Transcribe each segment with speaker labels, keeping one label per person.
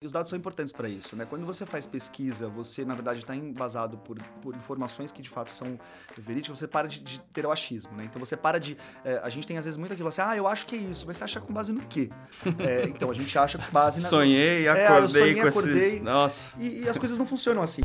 Speaker 1: E os dados são importantes para isso, né? Quando você faz pesquisa, você na verdade está embasado por, por informações que de fato são verídicas, você para de, de ter o achismo, né? Então você para de. É, a gente tem às vezes muito aquilo assim, ah, eu acho que é isso, mas você acha com base no quê? É, então a gente acha com base na.
Speaker 2: Sonhei, acordei é, sonhei, com acordei, esses. Nossa.
Speaker 1: E, e as coisas não funcionam assim.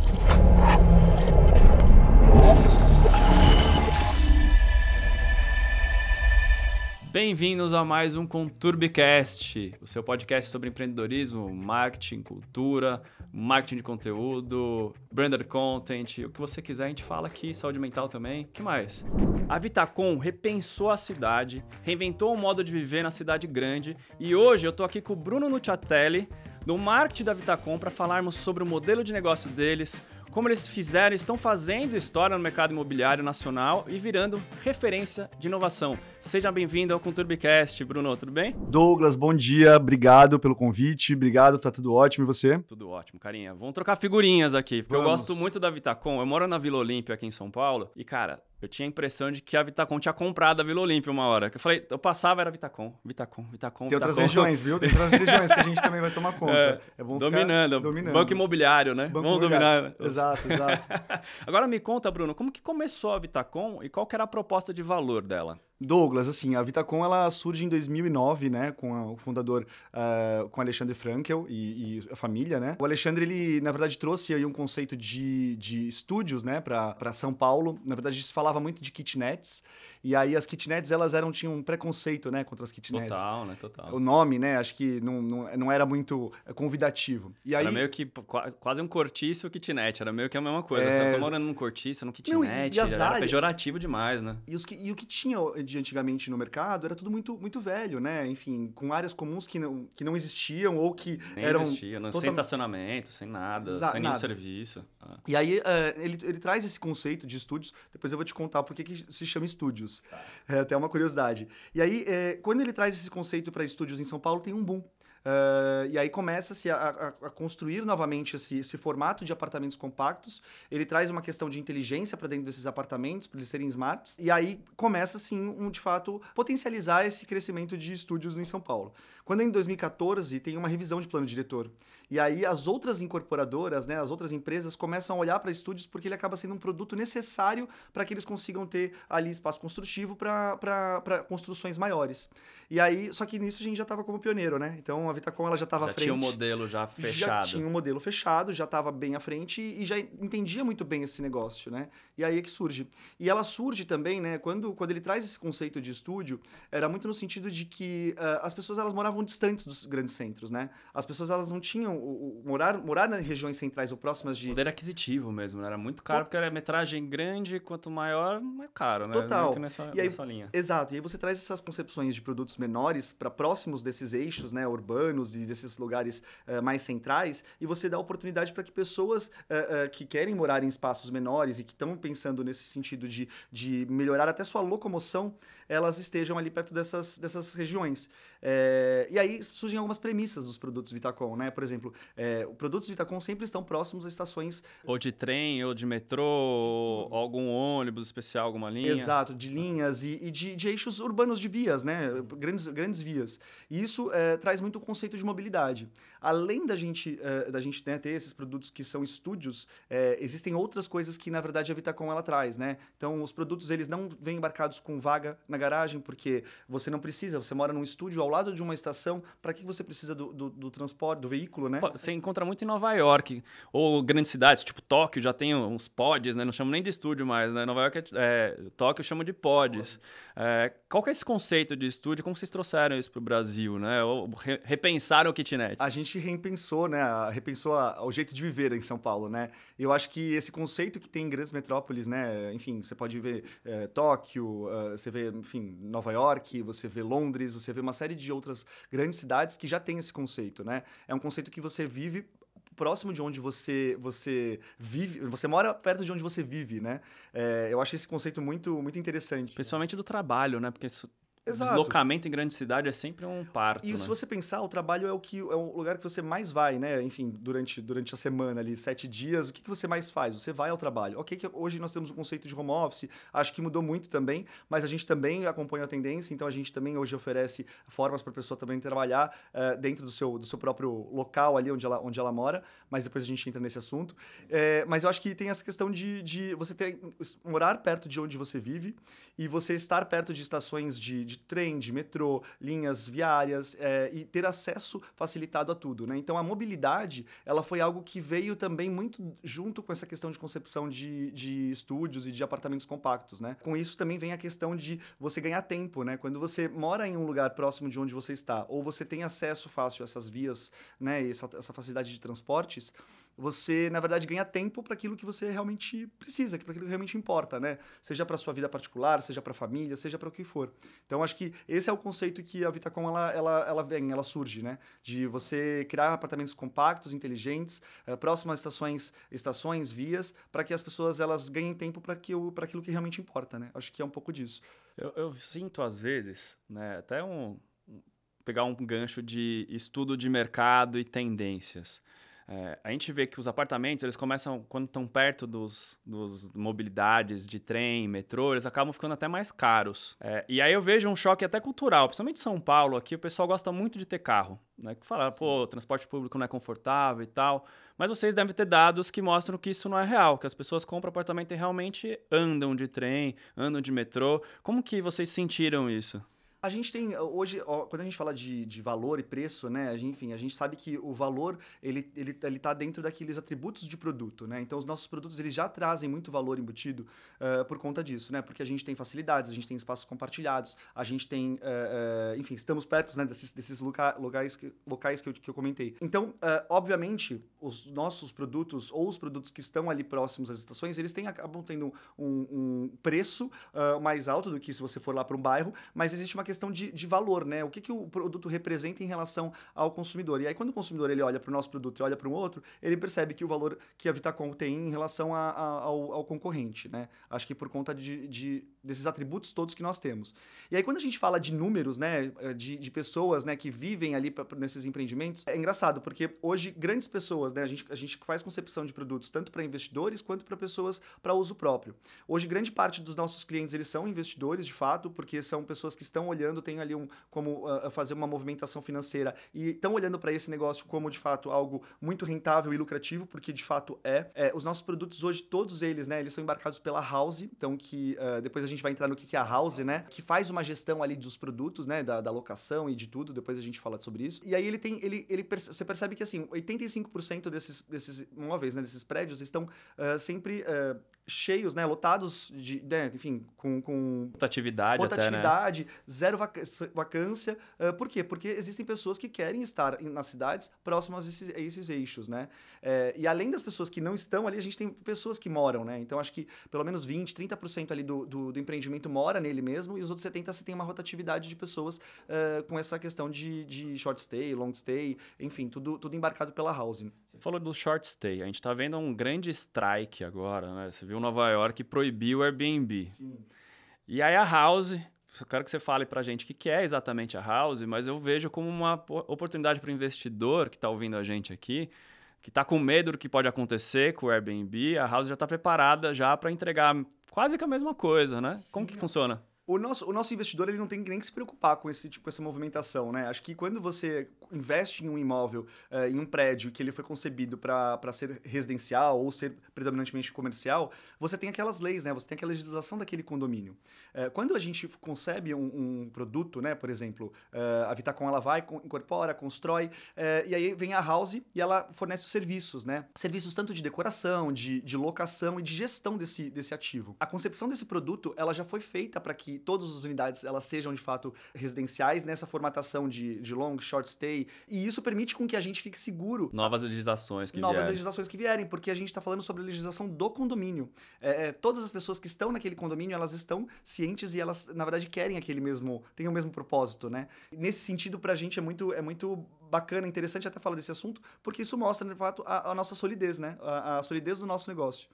Speaker 2: Bem-vindos a mais um Conturbicast, o seu podcast sobre empreendedorismo, marketing, cultura, marketing de conteúdo, branded content, o que você quiser a gente fala aqui, saúde mental também. que mais? A Vitacom repensou a cidade, reinventou um modo de viver na cidade grande e hoje eu tô aqui com o Bruno Nuciatelli, do marketing da Vitacom, para falarmos sobre o modelo de negócio deles, como eles fizeram, estão fazendo história no mercado imobiliário nacional e virando referência de inovação. Seja bem-vindo ao Conturbicast, Bruno, tudo bem?
Speaker 1: Douglas, bom dia, obrigado pelo convite, obrigado, tá tudo ótimo, e você?
Speaker 2: Tudo ótimo, carinha. Vamos trocar figurinhas aqui, porque Vamos. eu gosto muito da Vitacom, eu moro na Vila Olímpia aqui em São Paulo, e cara, eu tinha a impressão de que a Vitacom tinha comprado a Vila Olímpia uma hora. Que eu falei, eu passava, era Vitacom, Vitacom, Vitacom,
Speaker 1: Tem
Speaker 2: Vitacom.
Speaker 1: outras regiões, viu? Tem outras regiões que a gente também vai tomar conta. É,
Speaker 2: é bom dominando. dominando. Banco imobiliário, né?
Speaker 1: Banco Vamos imobiliário. dominar. Exato, exato.
Speaker 2: Agora me conta, Bruno, como que começou a Vitacom e qual que era a proposta de valor dela?
Speaker 1: Douglas, assim, a Vitacom ela surge em 2009, né, com a, o fundador, uh, com Alexandre Frankel e, e, a família, né. O Alexandre, ele, na verdade, trouxe aí um conceito de, de estúdios, né, para São Paulo. Na verdade, se falava muito de kitnets, e aí as kitnets, elas eram, tinham um preconceito, né, contra as kitnets.
Speaker 2: Total, né, total.
Speaker 1: O nome, né, acho que não, não, não era muito convidativo. E aí...
Speaker 2: Era meio que quase um cortiço kitnet, era meio que a mesma coisa. É... Você tá morando num cortiço, num kitnet, não, e, e era áreas... pejorativo demais, né.
Speaker 1: E, os e o que tinha de antigamente no mercado era tudo muito, muito velho, né? Enfim, com áreas comuns que não, que não existiam ou que
Speaker 2: Nem
Speaker 1: eram...
Speaker 2: Existia, não, total... sem estacionamento, sem nada, Exa sem nenhum serviço.
Speaker 1: Ah. E aí uh, ele, ele traz esse conceito de estúdios, depois eu vou te contar por que se chama estúdios. Tá. É até uma curiosidade. E aí, é, quando ele traz esse conceito para estúdios em São Paulo, tem um boom. Uh, e aí começa-se a, a, a, construir novamente esse, esse, formato de apartamentos compactos. Ele traz uma questão de inteligência para dentro desses apartamentos, para eles serem smarts. E aí começa, sim, um, de fato, potencializar esse crescimento de estúdios em São Paulo. Quando em 2014 tem uma revisão de plano diretor. E aí as outras incorporadoras, né, as outras empresas começam a olhar para estúdios porque ele acaba sendo um produto necessário para que eles consigam ter ali espaço construtivo para construções maiores. E aí, só que nisso a gente já estava como pioneiro, né? Então a Vitacom ela já estava à frente.
Speaker 2: Já tinha um modelo já fechado.
Speaker 1: Já tinha um modelo fechado, já estava bem à frente e já entendia muito bem esse negócio, né? E aí é que surge. E ela surge também, né? Quando, quando ele traz esse conceito de estúdio, era muito no sentido de que uh, as pessoas elas moravam distantes dos grandes centros, né? As pessoas elas não tinham o, o, morar morar nas regiões centrais ou próximas de
Speaker 2: poder aquisitivo mesmo, né? Era muito caro porque era metragem grande, quanto maior, mais caro, né?
Speaker 1: Total.
Speaker 2: Nessa,
Speaker 1: e aí,
Speaker 2: nessa linha.
Speaker 1: Exato. E aí você traz essas concepções de produtos menores para próximos desses eixos, né? Urbanos urbanos e desses lugares uh, mais centrais, e você dá oportunidade para que pessoas uh, uh, que querem morar em espaços menores e que estão pensando nesse sentido de, de melhorar até sua locomoção, elas estejam ali perto dessas, dessas regiões. É, e aí surgem algumas premissas dos produtos Vitacom, né? Por exemplo, é, os produtos Vitacom sempre estão próximos a estações...
Speaker 2: Ou de trem, ou de metrô, ou algum ônibus especial, alguma linha.
Speaker 1: Exato, de linhas e, e de, de, eixos urbanos de vias, né? Grandes, grandes vias. E isso é, traz muito conceito de mobilidade. Além da gente, uh, da gente né, ter esses produtos que são estúdios, uh, existem outras coisas que, na verdade, a Vitacom ela traz, né? Então, os produtos, eles não vêm embarcados com vaga na garagem, porque você não precisa, você mora num estúdio ao lado de uma estação, para que você precisa do, do, do, transporte, do veículo, né?
Speaker 2: Você encontra muito em Nova York, ou grandes cidades, tipo Tóquio, já tem uns pods, né? Não chamo nem de estúdio mais, né? Nova York, é, é Tóquio chama de pods. É, qual que é esse conceito de estúdio? Como vocês trouxeram isso para o Brasil, né? Ou repensaram o kitnet?
Speaker 1: A gente repensou, né? Repensou a, o jeito de viver em São Paulo, né? Eu acho que esse conceito que tem em grandes metrópoles, né? Enfim, você pode ver é, Tóquio, uh, você vê, enfim, Nova York, você vê Londres, você vê uma série de outras grandes cidades que já tem esse conceito, né? É um conceito que você vive próximo de onde você você vive, você mora perto de onde você vive, né? É, eu acho esse conceito muito muito interessante.
Speaker 2: Principalmente do trabalho, né? Porque Exato. Deslocamento em grande cidade é sempre um parto.
Speaker 1: E
Speaker 2: né?
Speaker 1: se você pensar, o trabalho é o que é o lugar que você mais vai, né? Enfim, durante, durante a semana ali, sete dias, o que, que você mais faz? Você vai ao trabalho. Ok, que hoje nós temos um conceito de home office, acho que mudou muito também, mas a gente também acompanha a tendência, então a gente também hoje oferece formas para a pessoa também trabalhar uh, dentro do seu, do seu próprio local ali onde ela, onde ela mora, mas depois a gente entra nesse assunto. É, mas eu acho que tem essa questão de, de você ter, morar perto de onde você vive e você estar perto de estações de, de trem, de metrô, linhas viárias é, e ter acesso facilitado a tudo, né? Então a mobilidade ela foi algo que veio também muito junto com essa questão de concepção de, de estúdios e de apartamentos compactos, né? Com isso também vem a questão de você ganhar tempo, né? Quando você mora em um lugar próximo de onde você está ou você tem acesso fácil a essas vias, né? Essa, essa facilidade de transportes, você, na verdade, ganha tempo para aquilo que você realmente precisa, para aquilo que realmente importa, né? Seja para sua vida particular, seja para a família, seja para o que for. Então, acho que esse é o conceito que a Vitacom ela, ela, ela vem, ela surge, né? De você criar apartamentos compactos, inteligentes, próximos a estações, estações, vias, para que as pessoas elas ganhem tempo para aquilo que realmente importa, né? Acho que é um pouco disso.
Speaker 2: Eu, eu sinto às vezes, né? Até um pegar um gancho de estudo de mercado e tendências. É, a gente vê que os apartamentos, eles começam, quando estão perto dos, dos mobilidades de trem, metrô, eles acabam ficando até mais caros. É, e aí eu vejo um choque até cultural, principalmente em São Paulo, aqui o pessoal gosta muito de ter carro. Né? Que fala, pô, transporte público não é confortável e tal. Mas vocês devem ter dados que mostram que isso não é real, que as pessoas compram apartamento e realmente andam de trem, andam de metrô. Como que vocês sentiram isso?
Speaker 1: A gente tem, hoje, quando a gente fala de, de valor e preço, né? A gente, enfim, a gente sabe que o valor, ele, ele, ele tá dentro daqueles atributos de produto, né? Então, os nossos produtos, eles já trazem muito valor embutido uh, por conta disso, né? Porque a gente tem facilidades, a gente tem espaços compartilhados, a gente tem, uh, uh, enfim, estamos perto né, desses, desses loca locais, que, locais que eu, que eu comentei. Então, obviamente, os nossos produtos ou os produtos que estão ali próximos às estações, eles têm, acabam tendo um, um preço mais alto do que se você for lá para um bairro, mas existe uma questão questão de, de valor, né? O que, que o produto representa em relação ao consumidor. E aí, quando o consumidor ele olha para o nosso produto e olha para um outro, ele percebe que o valor que a Vitacom tem em relação a, a, ao, ao, concorrente, né? Acho que por conta de, de, desses atributos todos que nós temos. E aí, quando a gente fala de números, né? De, de pessoas né, que vivem ali pra, nesses empreendimentos, é engraçado, porque hoje grandes pessoas, né? A gente, a gente faz concepção de produtos tanto para investidores quanto para pessoas para uso próprio. Hoje, grande parte dos nossos clientes eles são investidores, de fato, porque são pessoas que estão olhando olhando, tem ali um como uh, fazer uma movimentação financeira e estão olhando para esse negócio como de fato algo muito rentável e lucrativo, porque de fato é. é os nossos produtos hoje, todos eles, né, eles são embarcados pela House, então que uh, depois a gente vai entrar no que, que é a House, né, que faz uma gestão ali dos produtos, né, da, da locação e de tudo, depois a gente fala sobre isso. E aí ele tem, ele, ele você percebe que assim, 85% desses, desses imóveis, né, desses prédios estão uh, sempre cheios, né, lotados de, né, enfim, com, com
Speaker 2: rotatividade,
Speaker 1: rotatividade
Speaker 2: até, né?
Speaker 1: zero vacância. Uh, por quê? Porque existem pessoas que querem estar nas cidades próximas a esses, a esses eixos, né? É, e além das pessoas que não estão ali, a gente tem pessoas que moram, né? Então, acho que pelo menos 20, 30% ali do, do, do, empreendimento mora nele mesmo, e os outros 70% você tem uma rotatividade de pessoas uh, com essa questão de, de short stay, long stay, enfim, tudo, tudo embarcado pela housing.
Speaker 2: Você falou do short stay. A gente está vendo um grande strike agora, né? Você viu Nova York proibiu o Airbnb. Sim. E aí a House eu quero que você fale para a gente o que é exatamente a House, mas eu vejo como uma oportunidade para o investidor que está ouvindo a gente aqui, que está com medo do que pode acontecer com o Airbnb, a House já está preparada já para entregar quase que a mesma coisa, né? Sim, como que funciona?
Speaker 1: O nosso, o nosso investidor ele não tem nem que se preocupar com esse tipo, essa movimentação, né? Acho que quando você investe em um imóvel, uh, em um prédio que ele foi concebido para ser residencial ou ser predominantemente comercial, você tem aquelas leis, né? Você tem aquela legislação daquele condomínio. Uh, quando a gente concebe um, um produto, né? Por exemplo, uh, a Vitacom ela vai, incorpora, constrói, e aí vem a House e ela fornece os serviços, né? Serviços tanto de decoração, de, de locação e de gestão desse, desse ativo. A concepção desse produto ela já foi feita para que todas as unidades elas sejam de fato residenciais nessa formatação de, de long, short stay. E isso permite com que a gente fique seguro.
Speaker 2: Novas legislações que
Speaker 1: Novas
Speaker 2: vierem.
Speaker 1: legislações que vierem, porque a gente está falando sobre a legislação do condomínio. É, é, todas as pessoas que estão naquele condomínio, elas estão cientes e elas, na verdade, querem aquele mesmo, têm o mesmo propósito, né? Nesse sentido, para a gente é muito, é muito bacana, interessante até falar desse assunto, porque isso mostra, de fato, a, a nossa solidez, né? A, a solidez do nosso negócio.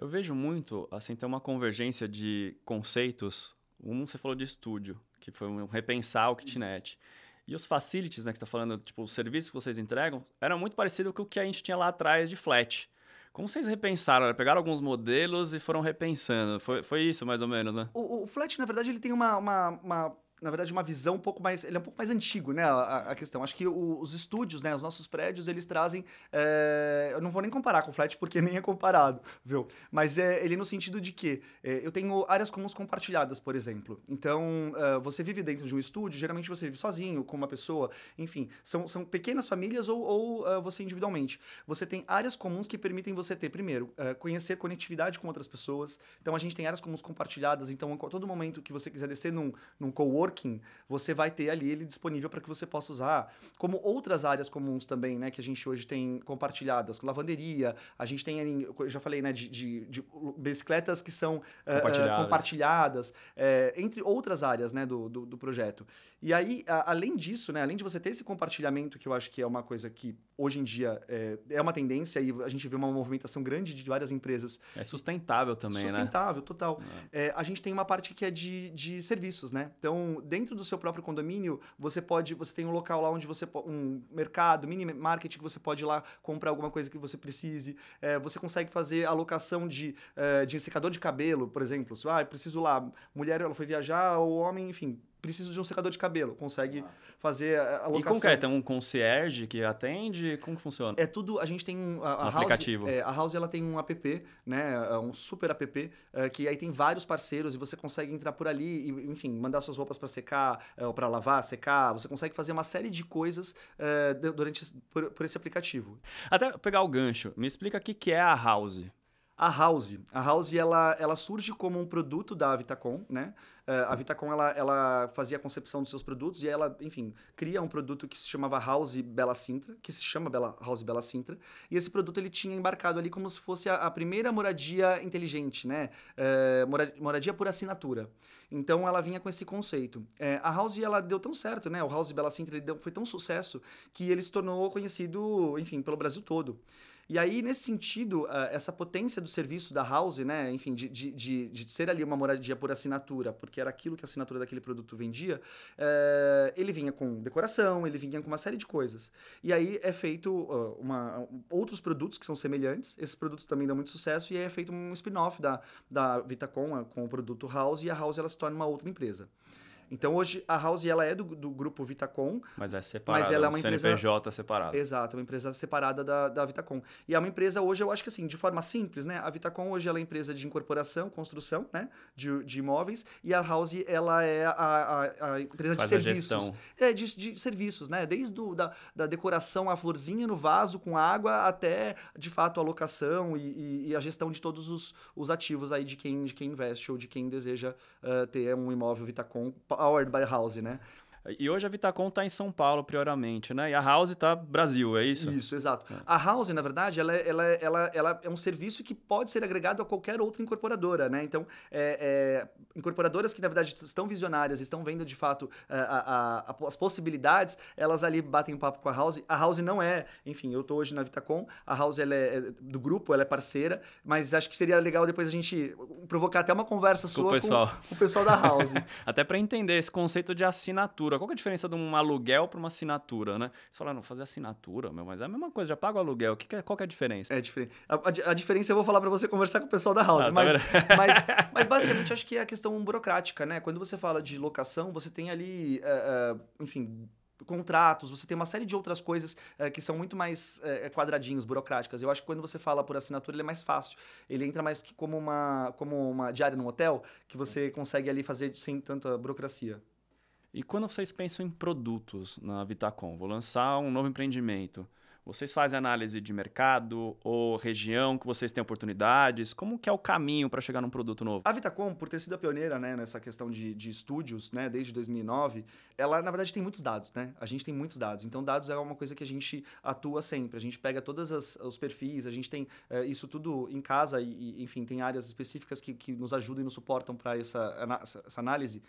Speaker 2: Eu vejo muito, assim, ter uma convergência de conceitos um, você falou de estúdio, que foi um repensar o kitnet. E os facilities, né, que você está falando, tipo, o serviço que vocês entregam, era muito parecido com o que a gente tinha lá atrás de flat. Como vocês repensaram? Pegaram alguns modelos e foram repensando. Foi, foi isso, mais ou menos, né?
Speaker 1: O, o flat, na verdade, ele tem uma, uma, uma na verdade, uma visão um pouco mais. Ele é um pouco mais antigo, né? A, a questão. Acho que o, os estúdios, né? Os nossos prédios, eles trazem. É, eu não vou nem comparar com o flat, porque nem é comparado, viu? Mas é ele no sentido de que é, eu tenho áreas comuns compartilhadas, por exemplo. Então, é, você vive dentro de um estúdio, geralmente você vive sozinho, com uma pessoa, enfim. São, são pequenas famílias ou, ou é, você individualmente. Você tem áreas comuns que permitem você ter, primeiro, é, conhecer conectividade com outras pessoas. Então, a gente tem áreas comuns compartilhadas. Então, a todo momento que você quiser descer num, num coworking, coworking, você vai ter ali ele disponível para que você possa usar. Como outras áreas comuns também, né, que a gente hoje tem compartilhadas, lavanderia, a gente tem, eu já falei, né, de, de, de bicicletas que são compartilhadas, uh, compartilhadas é, entre outras áreas, né, do, do, do projeto. E aí, a, além disso, né, além de você ter esse compartilhamento, que eu acho que é uma coisa que hoje em dia é, é uma tendência e a gente vê uma movimentação grande de várias empresas.
Speaker 2: É sustentável também,
Speaker 1: sustentável, né? Sustentável, total. É. É, a gente tem uma parte que é de, de serviços, né? Então, dentro do seu próprio condomínio, você pode, você tem um local lá onde você um mercado, mini market que você pode ir lá comprar alguma coisa que você precise. É, você consegue fazer alocação de, é, de secador de cabelo, por exemplo. Ah, preciso lá, mulher ela foi viajar, ou homem, enfim, preciso de um secador de cabelo, consegue ah. fazer a locação.
Speaker 2: E como que é? Tem um concierge que atende? Como que funciona?
Speaker 1: É tudo, a gente tem um, a, a um House, aplicativo. É, a House ela tem um app, né, é um super app, é, que aí tem vários parceiros e você consegue entrar por ali e, enfim, mandar suas roupas para secar, é, ou para lavar, secar, você consegue fazer uma série de coisas é, durante por, por, esse aplicativo.
Speaker 2: Até pegar o gancho, me explica o que, que é a House.
Speaker 1: A House. A House ela, ela surge como um produto da Vitacom, né? Uh, a Vitacom ela, ela fazia a concepção dos seus produtos e ela, enfim, cria um produto que se chamava House Bela Sintra, que se chama Bela, House Bela Sintra. E esse produto ele tinha embarcado ali como se fosse a, a primeira moradia inteligente, né? Uh, moradia por assinatura. Então ela vinha com esse conceito. Uh, a House ela deu tão certo, né? O House Bela Sintra ele deu, foi tão sucesso que ele se tornou conhecido, enfim, pelo Brasil todo. E aí, nesse sentido, uh, essa potência do serviço da House, né, enfim, de, de, de, de, ser ali uma moradia por assinatura, porque era aquilo que a assinatura daquele produto vendia, uh, ele vinha com decoração, ele vinha com uma série de coisas. E aí é feito uh, uma, outros produtos que são semelhantes, esses produtos também dão muito sucesso, e aí é feito um spin-off da, da Vitacom com o produto House, e a House ela se torna uma outra empresa. Então hoje a House ela é do, do grupo Vitacom.
Speaker 2: Mas é separada, mas ela é uma empresa CNPJ separada.
Speaker 1: Exato, uma empresa separada da, da Vitacom. E é uma empresa hoje, eu acho que assim, de forma simples, né? A Vitacom hoje ela é empresa de incorporação, construção, né? De, de imóveis. E a House ela é a, a, a empresa Faz de serviços. É, de, de serviços, né? Desde do, da, da decoração, a florzinha no vaso com água, até de fato a locação e, e, e, a gestão de todos os, os ativos aí de quem, de quem investe ou de quem deseja uh, ter um imóvel Vitacom powered by House, né?
Speaker 2: E hoje a Vitacom está em São Paulo, prioramente, né? E a House está Brasil, é isso?
Speaker 1: Isso, exato. É. A House, na verdade, ela, é, ela, é, ela, ela é um serviço que pode ser agregado a qualquer outra incorporadora, né? Então, é, é, incorporadoras que, na verdade, estão visionárias, estão vendo, de fato, a, a, a, as possibilidades, elas ali batem um papo com a House. A House não é, enfim, eu estou hoje na Vitacom, a House ela é do grupo, ela é parceira, mas acho que seria legal depois a gente provocar até uma conversa com sua o pessoal. Com, com o pessoal da House.
Speaker 2: até para entender esse conceito de assinatura qual é a diferença de um aluguel para uma assinatura, né? Você fala, não, fazer assinatura, meu, mas é a mesma coisa, já paga o aluguel. Que que é, qual que é a diferença?
Speaker 1: É diferente. A, a, a, diferença eu vou falar para você conversar com o pessoal da House, ah, tá mas, mas, mas, basicamente acho que é a questão burocrática, né? Quando você fala de locação, você tem ali, uh, uh, enfim, contratos, você tem uma série de outras coisas uh, que são muito mais uh, quadradinhos, burocráticas. Eu acho que quando você fala por assinatura, ele é mais fácil. Ele entra mais como uma, como uma diária no hotel, que você consegue ali fazer sem tanta burocracia.
Speaker 2: E quando vocês pensam em produtos na Vitacom, vou lançar um novo empreendimento, vocês fazem análise de mercado ou região que vocês têm oportunidades? Como que é o caminho para chegar num produto novo?
Speaker 1: A Vitacom, por ter sido a pioneira né, nessa questão de, de estúdios, né, desde 2009, ela, na verdade, tem muitos dados. Né? A gente tem muitos dados. Então, dados é uma coisa que a gente atua sempre. A gente pega todos os perfis, a gente tem é, isso tudo em casa e, enfim, tem áreas específicas que, que nos ajudam e nos suportam para essa, essa, essa, análise.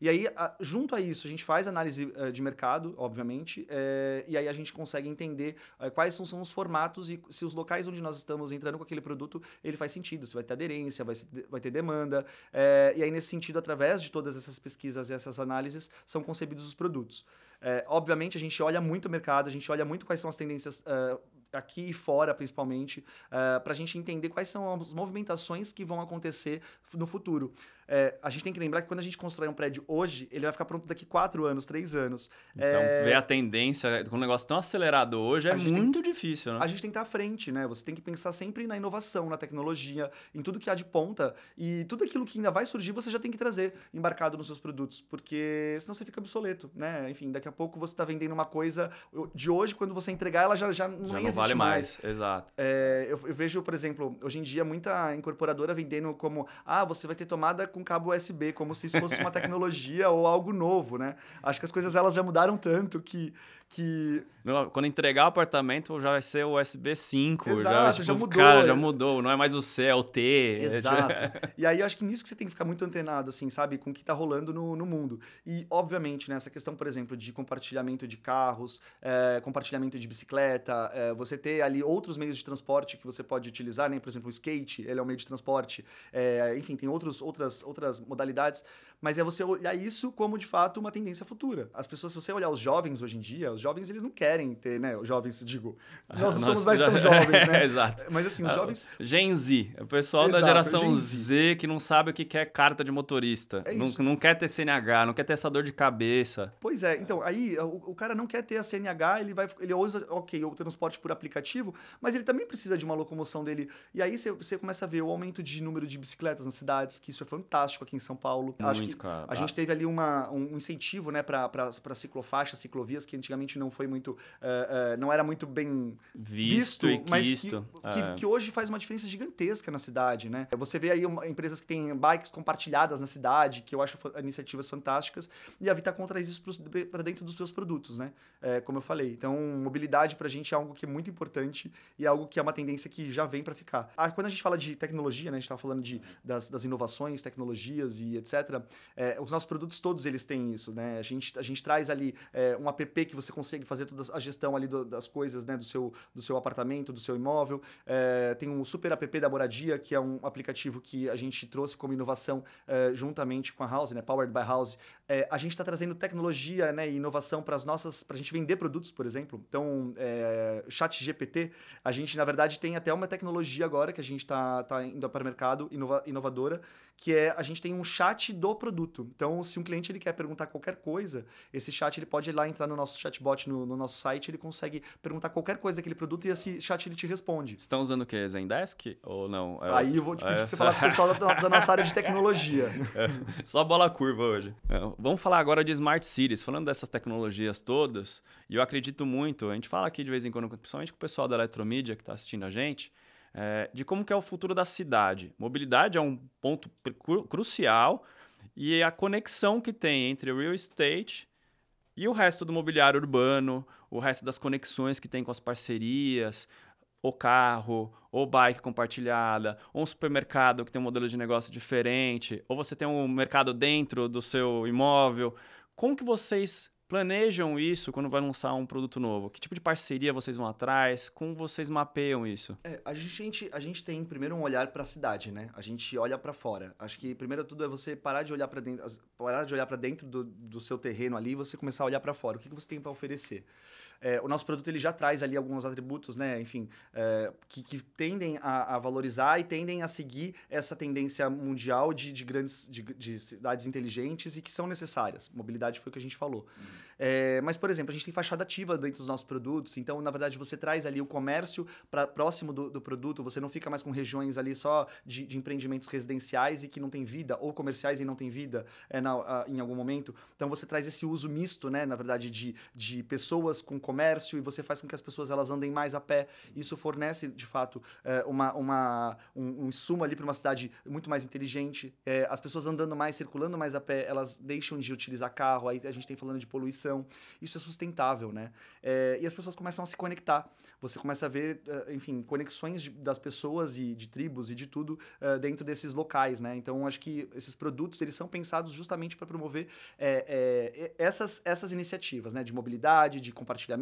Speaker 1: E aí, a, junto a isso, a gente faz análise uh, de mercado, obviamente, é, e aí a gente consegue entender uh, quais são, são, os formatos e se os locais onde nós estamos entrando com aquele produto, ele faz sentido, se vai ter aderência, vai, vai ter demanda. É, e aí, nesse sentido, através de todas essas pesquisas e essas análises, são concebidos os produtos. É, obviamente, a gente olha muito o mercado, a gente olha muito quais são as tendências uh, aqui e fora, principalmente, uh, para a gente entender quais são as movimentações que vão acontecer no futuro é, a gente tem que lembrar que quando a gente constrói um prédio hoje, ele vai ficar pronto daqui quatro anos, três anos.
Speaker 2: Então, é... ver a tendência, com um negócio tão acelerado hoje, é muito
Speaker 1: tem...
Speaker 2: difícil, né?
Speaker 1: A gente tem que estar à frente, né? Você tem que pensar sempre na inovação, na tecnologia, em tudo que há de ponta. E tudo aquilo que ainda vai surgir, você já tem que trazer embarcado nos seus produtos, porque senão você fica obsoleto, né? Enfim, daqui a pouco você está vendendo uma coisa de hoje, quando você entregar, ela já, já não, já não vale mais.
Speaker 2: mais. Exato.
Speaker 1: É, eu, eu vejo, por exemplo, hoje em dia, muita incorporadora vendendo como, ah, você vai ter tomada com cabo USB, como se isso fosse uma tecnologia ou algo novo, né? Acho que as coisas elas já mudaram tanto que que.
Speaker 2: Quando entregar o apartamento já vai ser o USB 5.
Speaker 1: Exato, já, tipo, já mudou.
Speaker 2: Cara, já mudou. Não é mais o C, é o T.
Speaker 1: Exato. e aí eu acho que nisso que você tem que ficar muito antenado, assim, sabe? Com o que está rolando no, no mundo. E, obviamente, né, essa questão, por exemplo, de compartilhamento de carros, é, compartilhamento de bicicleta, é, você ter ali outros meios de transporte que você pode utilizar, né? Por exemplo, o skate, ele é um meio de transporte. É, enfim, tem outros, outras, outras modalidades. Mas é você olhar isso como, de fato, uma tendência futura. As pessoas, se você olhar os jovens hoje em dia, os jovens eles não querem ter, né? Os jovens, digo, nós não somos mais tão jovens, né?
Speaker 2: Exato.
Speaker 1: Mas assim, os ah, jovens.
Speaker 2: Gen Z, o pessoal Exato, da geração Z. Z. que não sabe o que é carta de motorista. É não, não quer ter CNH, não quer ter essa dor de cabeça.
Speaker 1: Pois é, então, aí o, o cara não quer ter a CNH, ele vai. Ele usa, ok, o transporte por aplicativo, mas ele também precisa de uma locomoção dele. E aí você, você começa a ver o aumento de número de bicicletas nas cidades, que isso é fantástico aqui em São Paulo.
Speaker 2: Muito, Acho que cara.
Speaker 1: a gente teve ali uma, um incentivo, né, para ciclofaixas, ciclovias, que antigamente não foi muito. Uh, uh, não era muito bem
Speaker 2: visto, visto mas
Speaker 1: que, que, é. que, hoje faz uma diferença gigantesca na cidade, né? Você vê aí uma, empresas que têm bikes compartilhadas na cidade, que eu acho iniciativas fantásticas, e a Vitacom traz isso para dentro dos seus produtos, né? É, como eu falei. Então, mobilidade para a gente é algo que é muito importante e é algo que é uma tendência que já vem para ficar. Ah, quando a gente fala de tecnologia, né? A gente estava falando de, das, das, inovações, tecnologias e etc. É, os nossos produtos todos eles têm isso, né? A gente, a gente traz ali é, um app que você consegue fazer toda a gestão ali do, das coisas, né? Do seu, do seu apartamento, do seu imóvel. É, tem um super app da Moradia, que é um aplicativo que a gente trouxe como inovação é, juntamente com a House, né? Powered by House. É, a gente está trazendo tecnologia né, e inovação para as nossas, para a gente vender produtos, por exemplo. Então, é, Chat GPT, a gente na verdade tem até uma tecnologia agora que a gente está tá indo para o mercado inova, inovadora, que é a gente tem um chat do produto. Então, se um cliente ele quer perguntar qualquer coisa, esse chat ele pode ir lá entrar no nosso chatbot no, no nosso site, ele consegue perguntar qualquer coisa daquele produto e esse chat ele te responde.
Speaker 2: Estão usando o que? Zendesk ou não?
Speaker 1: É Aí eu vou te pedir é, para você falar com o pessoal da, da, nossa área de tecnologia.
Speaker 2: É, só bola curva hoje. É, Vamos falar agora de Smart Cities, falando dessas tecnologias todas, e eu acredito muito, a gente fala aqui de vez em quando, principalmente com o pessoal da Eletromídia que está assistindo a gente, é, de como que é o futuro da cidade. Mobilidade é um ponto cru crucial e a conexão que tem entre real estate e o resto do mobiliário urbano, o resto das conexões que tem com as parcerias, o carro, ou bike compartilhada, ou um supermercado que tem um modelo de negócio diferente, ou você tem um mercado dentro do seu imóvel. Como que vocês planejam isso quando vai lançar um produto novo? Que tipo de parceria vocês vão atrás? Como vocês mapeiam isso?
Speaker 1: É, a, gente, a gente tem primeiro um olhar para a cidade, né? A gente olha para fora. Acho que primeiro tudo é você parar de olhar para dentro, parar de olhar para dentro do, do seu terreno ali e você começar a olhar para fora. O que, que você tem para oferecer? É, o nosso produto ele já traz ali alguns atributos, né? Enfim, é, que, que, tendem a, a, valorizar e tendem a seguir essa tendência mundial de, de grandes de, de, cidades inteligentes e que são necessárias. Mobilidade foi o que a gente falou. Uhum. É, mas, por exemplo, a gente tem fachada ativa dentro dos nossos produtos, então, na verdade, você traz ali o comércio para próximo do, do, produto, você não fica mais com regiões ali só de, de, empreendimentos residenciais e que não tem vida, ou comerciais e não tem vida é, na, a, em algum momento. Então, você traz esse uso misto, né? Na verdade, de, de pessoas com comércio e você faz com que as pessoas elas andem mais a pé. Isso fornece, de fato, é, uma, uma, um, um insumo ali para uma cidade muito mais inteligente. É, as pessoas andando mais, circulando mais a pé, elas deixam de utilizar carro. Aí a gente tem falando de poluição. Isso é sustentável, né? É, e as pessoas começam a se conectar. Você começa a ver, é, enfim, conexões de, das pessoas e de tribos e de tudo uh, dentro desses locais, né? Então, acho que esses produtos, eles são pensados justamente para promover é, é, essas, essas iniciativas, né? De mobilidade, de compartilhamento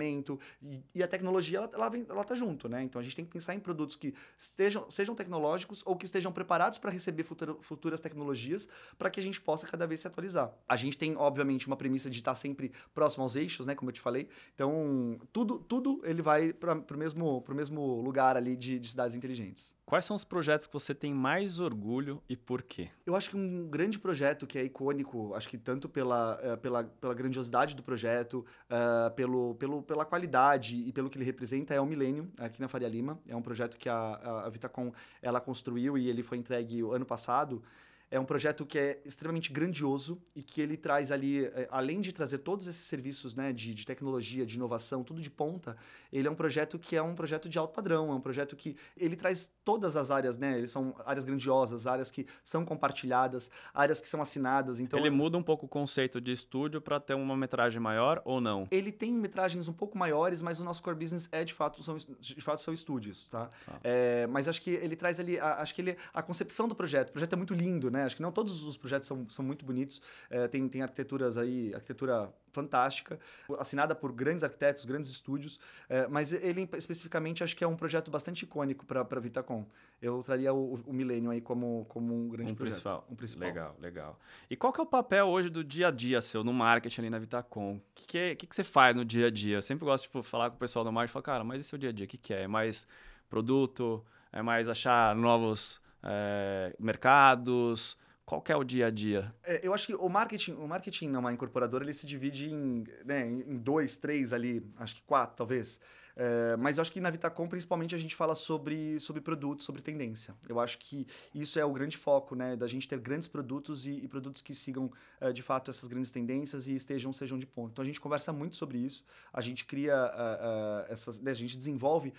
Speaker 1: e, e a tecnologia, ela, ela, vem, ela tá junto, né? Então, a gente tem que pensar em produtos que estejam, sejam tecnológicos ou que estejam preparados para receber futuro, futuras tecnologias para que a gente possa cada vez se atualizar. A gente tem, obviamente, uma premissa de estar sempre próximo aos eixos, né? Como eu te falei. Então, tudo, tudo ele vai para o mesmo, mesmo lugar ali de, de cidades inteligentes.
Speaker 2: Quais são os projetos que você tem mais orgulho e por quê?
Speaker 1: Eu acho que um grande projeto que é icônico, acho que tanto pela, uh, pela, pela grandiosidade do projeto, uh, pelo, pelo, pela qualidade e pelo que ele representa, é o Millennium, aqui na Faria Lima. É um projeto que a, a Vitacom ela construiu e ele foi entregue ano passado. É um projeto que é extremamente grandioso e que ele traz ali, é, além de trazer todos esses serviços né, de, de tecnologia, de inovação, tudo de ponta, ele é um projeto que é um projeto de alto padrão, é um projeto que ele traz todas as áreas, né? Eles são áreas grandiosas, áreas que são compartilhadas, áreas que são assinadas. Então
Speaker 2: ele muda um pouco o conceito de estúdio para ter uma metragem maior ou não?
Speaker 1: Ele tem metragens um pouco maiores, mas o nosso core business é de fato são de fato são estúdios, tá? tá. É, mas acho que ele traz ali, a, acho que ele a concepção do projeto, o projeto é muito lindo, né? Acho que não todos os projetos são, são muito bonitos. É, tem, tem arquiteturas aí, arquitetura fantástica, assinada por grandes arquitetos, grandes estúdios, é, mas ele especificamente acho que é um projeto bastante icônico para a Vitacom. Eu traria o, o Millennium aí como, como um grande um projeto.
Speaker 2: Principal. Um principal. Legal, legal. E qual que é o papel hoje do dia a dia seu no marketing ali na Vitacom? O que, que, é, que, que você faz no dia a dia? Eu sempre gosto de tipo, falar com o pessoal do marketing e falar, cara, mas esse é o dia a dia, o que, que é? É mais produto? É mais achar novos é, mercados? Qual é o dia a dia?
Speaker 1: É, eu acho que o marketing, o marketing numa incorporadora, ele se divide em, né, em dois, três ali, acho que quatro, talvez. É, mas eu acho que na Vitacom, principalmente, a gente fala sobre, sobre produtos, sobre tendência. Eu acho que isso é o grande foco, né? Da gente ter grandes produtos e, e produtos que sigam, é, de fato, essas grandes tendências e estejam, sejam de ponto. Então, a gente conversa muito sobre isso. A gente cria uh, uh, essas... Né? A gente desenvolve,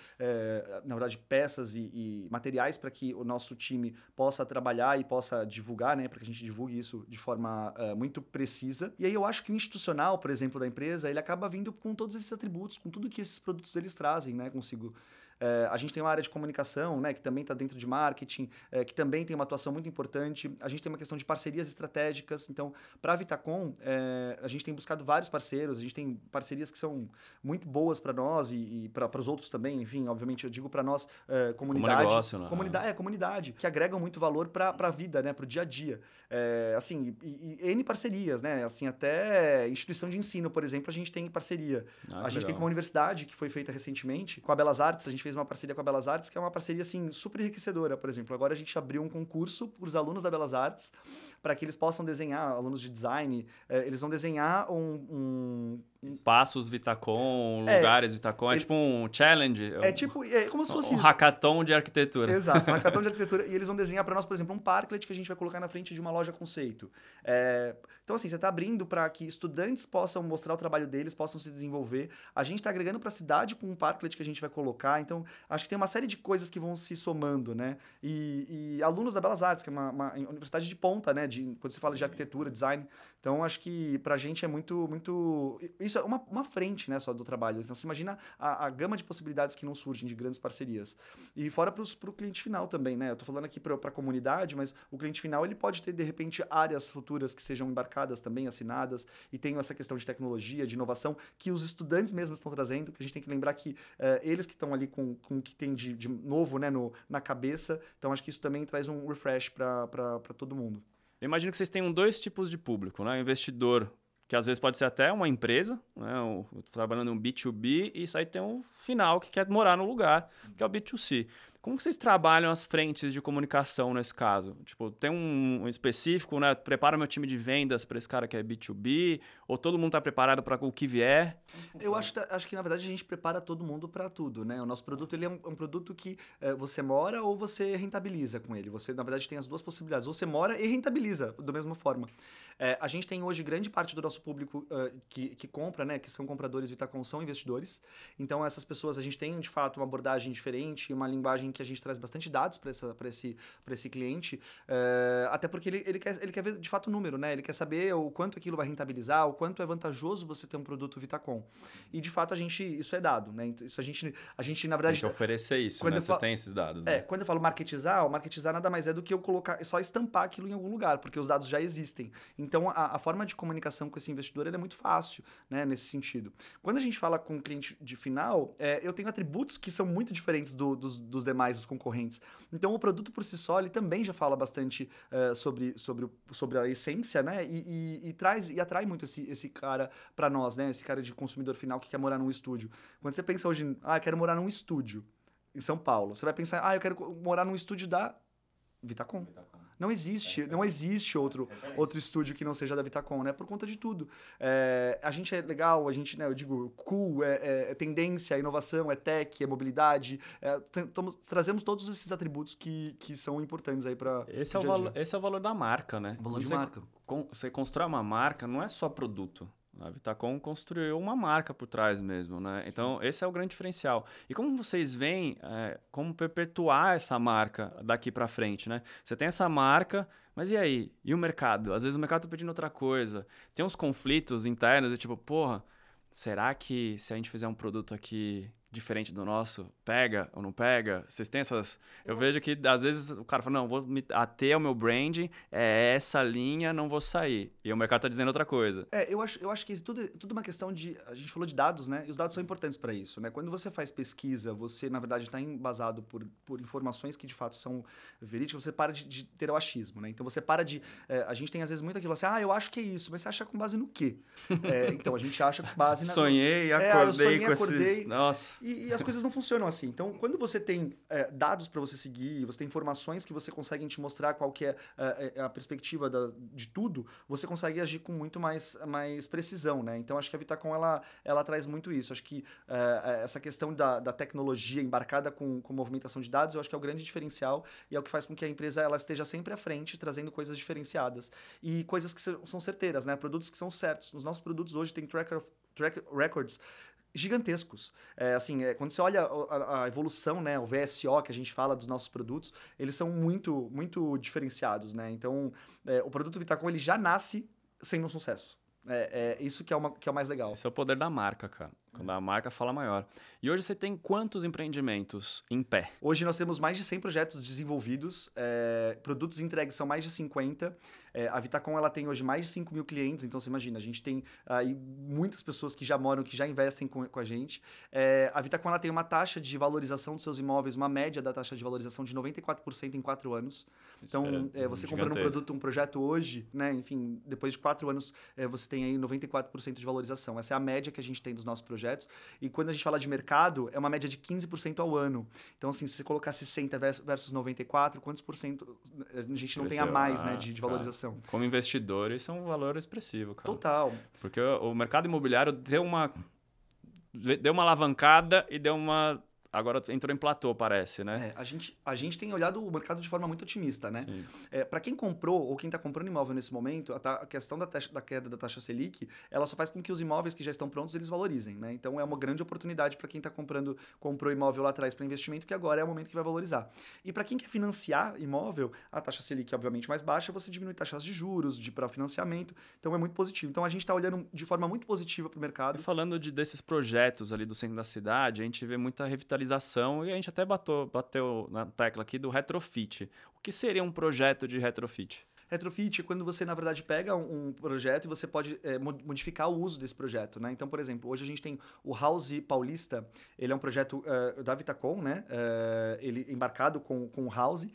Speaker 1: na verdade, peças e, e materiais para que o nosso time possa trabalhar e possa divulgar, né? Para que a gente divulgue isso de forma muito precisa. E aí, eu acho que o institucional, por exemplo, da empresa, ele acaba vindo com todos esses atributos, com tudo que esses produtos eles trazem né, consigo é, a gente tem uma área de comunicação, né, que também está dentro de marketing, é, que também tem uma atuação muito importante. A gente tem uma questão de parcerias estratégicas. Então, para a Vitacom, é, a gente tem buscado vários parceiros, a gente tem parcerias que são muito boas para nós e, e para os outros também. Enfim, obviamente, eu digo para nós, é, comunidade. Como negócio, né? comunidade, é, comunidade, que agregam muito valor para a vida, né, para o dia a dia. É, assim, e, e, N parcerias, né? Assim, até instituição de ensino, por exemplo, a gente tem parceria. Ah, a gente legal. tem com uma universidade que foi feita recentemente, com a Belas Artes, a gente fez uma parceria com a Belas Artes, que é uma parceria assim super enriquecedora, por exemplo. Agora a gente abriu um concurso para os alunos da Belas Artes, para que eles possam desenhar, alunos de design, eh, eles vão desenhar um, um
Speaker 2: Espaços Vitacom, é, lugares Vitacom, é ele, tipo um challenge.
Speaker 1: É tipo, é como se fosse
Speaker 2: um, um hackathon de arquitetura.
Speaker 1: Exato, um hackathon de arquitetura. E eles vão desenhar para nós, por exemplo, um parklet que a gente vai colocar na frente de uma loja conceito. É, então, assim, você está abrindo para que estudantes possam mostrar o trabalho deles, possam se desenvolver. A gente está agregando para a cidade com um parklet que a gente vai colocar. Então, acho que tem uma série de coisas que vão se somando, né? E, e alunos da Belas Artes, que é uma, uma, universidade de ponta, né? De, quando você fala de arquitetura, design. Então, acho que para a gente é muito, muito... Isso é uma, uma frente, né, só do trabalho. Então, você imagina a, a gama de possibilidades que não surgem de grandes parcerias. E fora para o cliente final também, né? Eu estou falando aqui para a comunidade, mas o cliente final, ele pode ter, de repente, áreas futuras que sejam embarcadas também, assinadas, e tem essa questão de tecnologia, de inovação, que os estudantes mesmos estão trazendo, que a gente tem que lembrar que uh, eles que estão ali com, com o que tem de, de novo né, no, na cabeça, então acho que isso também traz um refresh para todo mundo.
Speaker 2: Eu imagino que vocês tenham dois tipos de público, né? O investidor que às vezes pode ser até uma empresa, né, um, trabalhando um B2B, e isso aí tem um final que quer morar no lugar, que é o B2C. Como vocês trabalham as frentes de comunicação nesse caso? Tipo, tem um específico, né? Prepara meu time de vendas para esse cara que é B2B? Ou todo mundo está preparado para o que vier?
Speaker 1: Eu acho, acho que, na verdade, a gente prepara todo mundo para tudo, né? O nosso produto ele é um, um produto que é, você mora ou você rentabiliza com ele. Você, na verdade, tem as duas possibilidades. Ou você mora e rentabiliza da mesma forma. É, a gente tem hoje grande parte do nosso público uh, que, que compra, né? Que são compradores Vitacom, são investidores. Então, essas pessoas, a gente tem, de fato, uma abordagem diferente, uma linguagem que a gente traz bastante dados para esse, esse cliente. Uh, até porque ele, ele, quer, ele quer ver, de fato, o número, né? Ele quer saber o quanto aquilo vai rentabilizar, o quanto é vantajoso você ter um produto Vitacom. E, de fato, a gente... Isso é dado, né? Isso a gente, a gente na verdade...
Speaker 2: Tem que oferecer isso, quando né? Você tem esses dados,
Speaker 1: né? É, quando eu falo marketizar, o marketizar nada mais é do que eu colocar... Só estampar aquilo em algum lugar, porque os dados já existem. Então, a, a forma de comunicação com esse investidor é muito fácil, né, nesse sentido. Quando a gente fala com o cliente de final, é, eu tenho atributos que são muito diferentes do, dos, dos demais, dos concorrentes. Então, o produto por si só, ele também já fala bastante uh, sobre, sobre, sobre a essência, né, e, e, e, traz e atrai muito esse, esse cara para nós, né, esse cara de consumidor final que quer morar num estúdio. Quando você pensa hoje, ah, eu quero morar num estúdio em São Paulo, você vai pensar, ah, eu quero morar num estúdio da Vitacom. Vitacom. Não existe, é, não existe outro, outro estúdio que não seja da Vitacom, né? Por conta de tudo. É, a gente é legal, a gente, né, eu digo, cool, é, é, é tendência, é inovação, é tech, é mobilidade. É, tamo, trazemos todos esses atributos que, que são importantes aí para
Speaker 2: esse, é o valor, esse é o valor da marca, né?
Speaker 1: O valor
Speaker 2: de
Speaker 1: você, marca.
Speaker 2: você constrói uma marca, não é só produto. A Vitacom construiu uma marca por trás mesmo, né? Então, esse é o grande diferencial. E como vocês veem, é, como perpetuar essa marca daqui para frente, né? Você tem essa marca, mas e aí? E o mercado? Às vezes o mercado tá pedindo outra coisa. Tem uns conflitos internos, de tipo, porra, será que se a gente fizer um produto aqui diferente do nosso, pega ou não pega? Vocês têm essas. Eu, vejo que às vezes o cara fala, não, vou me ater ao meu brand, é essa linha, não vou sair. E o mercado está dizendo outra coisa.
Speaker 1: É, eu acho, eu acho que tudo, tudo uma questão de. A gente falou de dados, né? E os dados são importantes para isso, né? Quando você faz pesquisa, você, na verdade, está embasado por, por informações que de fato são verídicas, você para de, de ter o achismo, né? Então você para de. É, a gente tem às vezes muito aquilo assim, ah, eu acho que é isso, mas você acha com base no quê? É, então a gente acha com base na.
Speaker 2: Sonhei, acordei é, eu sonhei, com acordei, esses. Nossa.
Speaker 1: E, e, as coisas não funcionam assim. Então, quando você tem é, dados para você seguir, você tem informações que você consegue te mostrar qual que é, é, a perspectiva da, de tudo, você consegue agir com muito mais, mais precisão, né? Então, acho que a Vitacom, ela, ela traz muito isso. Acho que é, essa questão da, da tecnologia embarcada com, com movimentação de dados, eu acho que é o grande diferencial e é o que faz com que a empresa ela esteja sempre à frente, trazendo coisas diferenciadas. E coisas que são certeiras, né? Produtos que são certos. Nos nossos produtos hoje tem tracker track records gigantescos. É, assim, é, quando você olha a, a, evolução, né, o VSO que a gente fala dos nossos produtos, eles são muito, muito diferenciados, né? Então, é, o produto Vitacom ele já nasce sendo um sucesso. É, é, isso que é, uma, que é o mais legal.
Speaker 2: Esse é o poder da marca, cara. Quando a marca fala maior. E hoje você tem quantos empreendimentos em pé?
Speaker 1: Hoje nós temos mais de 100 projetos desenvolvidos, é, produtos entregues são mais de 50. É, a Vitacom ela tem hoje mais de 5 mil clientes, então você imagina, a gente tem aí muitas pessoas que já moram, que já investem com, com a gente. É, a Vitacom ela tem uma taxa de valorização dos seus imóveis, uma média da taxa de valorização de 94% em 4 anos. Isso então, é, você comprando um produto, um projeto hoje, né, enfim, depois de 4 anos, você tem aí 94% de valorização. Essa é a média que a gente tem dos nossos projetos. E quando a gente fala de mercado, é uma média de 15% ao ano. Então, assim, se você colocar 60 versus 94, quantos por cento a gente não Cresceu. tem a mais, né, ah, né, de, de valorização? Cara.
Speaker 2: Como investidores, isso é um valor expressivo, cara.
Speaker 1: Total.
Speaker 2: Porque o, o mercado imobiliário deu uma deu uma alavancada e deu uma agora entrou em platô, parece, né?
Speaker 1: É, a, gente, a gente tem olhado o mercado de forma muito otimista, né? É, para quem comprou ou quem está comprando imóvel nesse momento, a, a questão da, taxa, da, queda da taxa Selic, ela só faz com que os imóveis que já estão prontos, eles valorizem, né? Então, é uma grande oportunidade para quem está comprando, comprou imóvel lá atrás para investimento, que agora é o momento que vai valorizar. E para quem quer financiar imóvel, a taxa Selic é obviamente mais baixa, você diminui taxas de juros, de para financiamento, então é muito positivo. Então, a gente está olhando de forma muito positiva para o mercado.
Speaker 2: E falando de, desses projetos ali do centro da cidade, a gente vê muita revitalização e a gente até bateu, bateu na tecla aqui do retrofit. O que seria um projeto de retrofit?
Speaker 1: Retrofit é quando você, na verdade, pega um, projeto e você pode é, modificar o uso desse projeto, né? Então, por exemplo, hoje a gente tem o House Paulista, ele é um projeto uh, da Vitacom, né? Uh, ele embarcado com, com o House. Uh,